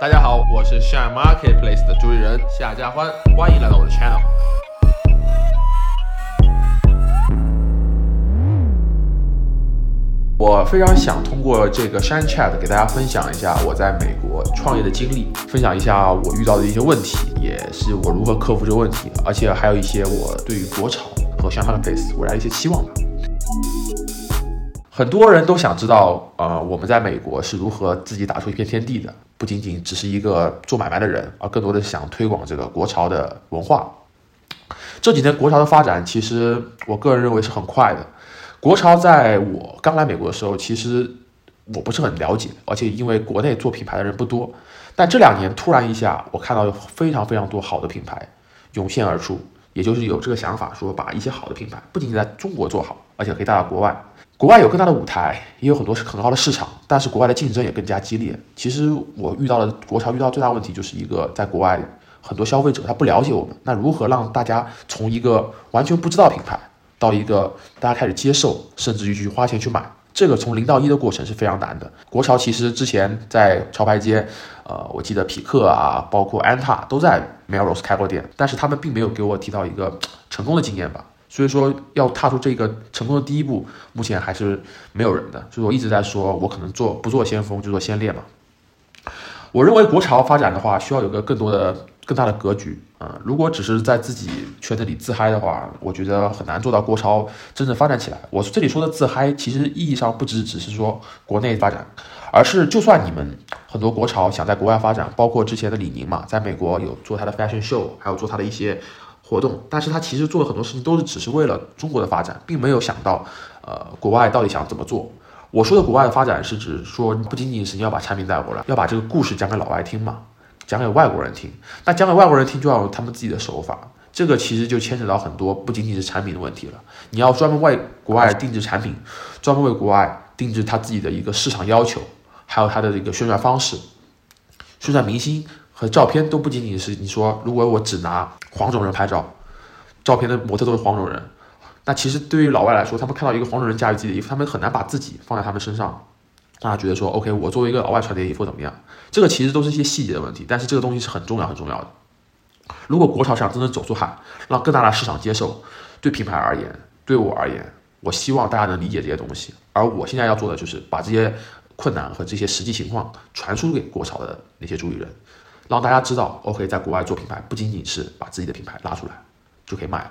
大家好，我是 Shine Marketplace 的主理人夏家欢，欢迎来到我的 channel。我非常想通过这个 Shine Chat 给大家分享一下我在美国创业的经历，分享一下我遇到的一些问题，也是我如何克服这个问题，而且还有一些我对于国潮和 Shine Marketplace 未来一些期望吧。很多人都想知道，呃，我们在美国是如何自己打出一片天地的，不仅仅只是一个做买卖的人，而更多的想推广这个国潮的文化。这几年国潮的发展，其实我个人认为是很快的。国潮在我刚来美国的时候，其实我不是很了解，而且因为国内做品牌的人不多。但这两年突然一下，我看到有非常非常多好的品牌涌现而出，也就是有这个想法，说把一些好的品牌不仅仅在中国做好，而且可以带到国外。国外有更大的舞台，也有很多是很高的市场，但是国外的竞争也更加激烈。其实我遇到的国潮遇到最大问题就是一个在国外很多消费者他不了解我们，那如何让大家从一个完全不知道品牌？到一个大家开始接受，甚至于去花钱去买，这个从零到一的过程是非常难的。国潮其实之前在潮牌街，呃，我记得匹克啊，包括安踏都在 Melrose 开过店，但是他们并没有给我提到一个成功的经验吧。所以说要踏出这个成功的第一步，目前还是没有人的。所以我一直在说，我可能做不做先锋就做先烈嘛。我认为国潮发展的话，需要有个更多的。更大的格局啊！如果只是在自己圈子里自嗨的话，我觉得很难做到国潮真正发展起来。我这里说的自嗨，其实意义上不只只是说国内发展，而是就算你们很多国潮想在国外发展，包括之前的李宁嘛，在美国有做他的 fashion show，还有做他的一些活动，但是他其实做的很多事情都是只是为了中国的发展，并没有想到呃国外到底想怎么做。我说的国外的发展是指说不仅仅是你要把产品带过来，要把这个故事讲给老外听嘛。讲给外国人听，那讲给外国人听就要有他们自己的手法，这个其实就牵扯到很多，不仅仅是产品的问题了。你要专门为国外定制产品，专门为国外定制他自己的一个市场要求，还有他的这个宣传方式，宣传明星和照片都不仅仅是你说，如果我只拿黄种人拍照，照片的模特都是黄种人，那其实对于老外来说，他们看到一个黄种人驾驭自己的衣服，他们很难把自己放在他们身上。大家觉得说，OK，我作为一个老外穿的衣服怎么样？这个其实都是一些细节的问题，但是这个东西是很重要、很重要的。如果国潮想真正走出海，让更大的市场接受，对品牌而言，对我而言，我希望大家能理解这些东西。而我现在要做的就是把这些困难和这些实际情况传输给国潮的那些主理人，让大家知道，OK，在国外做品牌不仅仅是把自己的品牌拉出来就可以卖了。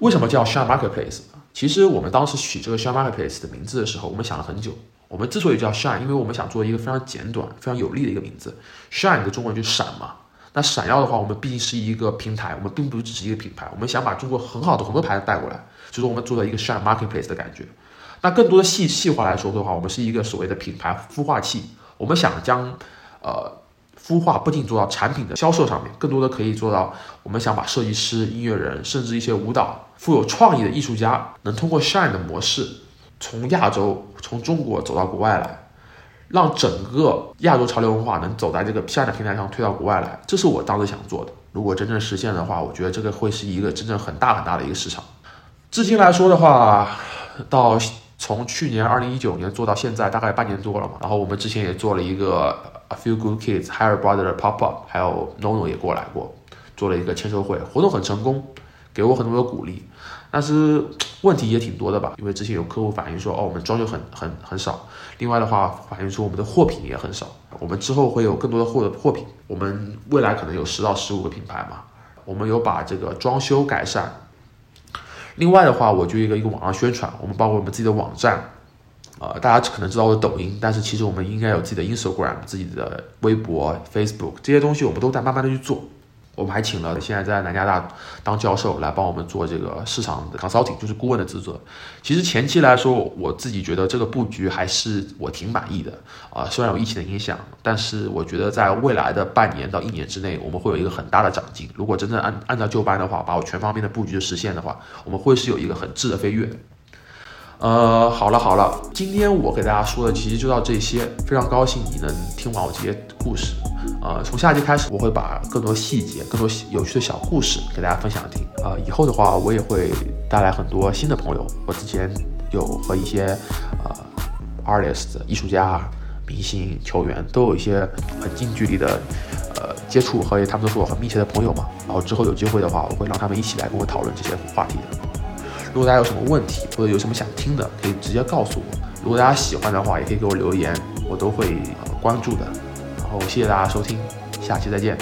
为什么叫 Shine Marketplace？其实我们当时取这个 Shine Marketplace 的名字的时候，我们想了很久。我们之所以叫 Shine，因为我们想做一个非常简短、非常有力的一个名字。Shine 的中文就是闪嘛。那闪耀的话，我们毕竟是一个平台，我们并不只是一个品牌。我们想把中国很好的很多牌子带过来，所以说我们做了一个 Shine Marketplace 的感觉。那更多的细细化来说的话，我们是一个所谓的品牌孵化器。我们想将呃孵化不仅做到产品的销售上面，更多的可以做到，我们想把设计师、音乐人，甚至一些舞蹈。富有创意的艺术家能通过 Shine 的模式，从亚洲、从中国走到国外来，让整个亚洲潮流文化能走在这个 Shine 的平台上推到国外来。这是我当时想做的。如果真正实现的话，我觉得这个会是一个真正很大很大的一个市场。至今来说的话，到从去年二零一九年做到现在，大概半年多了嘛。然后我们之前也做了一个 A Few Good Kids Higher Brother 的 Pop Up，还有 NoNo 也过来过，做了一个签售会，活动很成功。给我很多的鼓励，但是问题也挺多的吧？因为之前有客户反映说，哦，我们装修很很很少。另外的话，反映说我们的货品也很少。我们之后会有更多的货的货品。我们未来可能有十到十五个品牌嘛。我们有把这个装修改善。另外的话，我就一个一个网上宣传，我们包括我们自己的网站，呃，大家可能知道我的抖音，但是其实我们应该有自己的 Instagram、自己的微博、Facebook 这些东西，我们都在慢慢的去做。我们还请了现在在南加大当教授来帮我们做这个市场的 consulting，就是顾问的职责。其实前期来说，我自己觉得这个布局还是我挺满意的啊。虽然有疫情的影响，但是我觉得在未来的半年到一年之内，我们会有一个很大的长进。如果真正按按照旧班的话，把我全方面的布局实现的话，我们会是有一个很质的飞跃。呃，好了好了，今天我给大家说的其实就到这些，非常高兴你能听完我这些故事。呃，从下期开始，我会把更多细节、更多有趣的小故事给大家分享听。呃，以后的话，我也会带来很多新的朋友。我之前有和一些呃 artist 艺术家明星球员都有一些很近距离的呃接触和他们都是我很密切的朋友嘛。然后之后有机会的话，我会让他们一起来跟我讨论这些话题的。如果大家有什么问题或者有什么想听的，可以直接告诉我。如果大家喜欢的话，也可以给我留言，我都会呃关注的。谢谢大家收听，下期再见。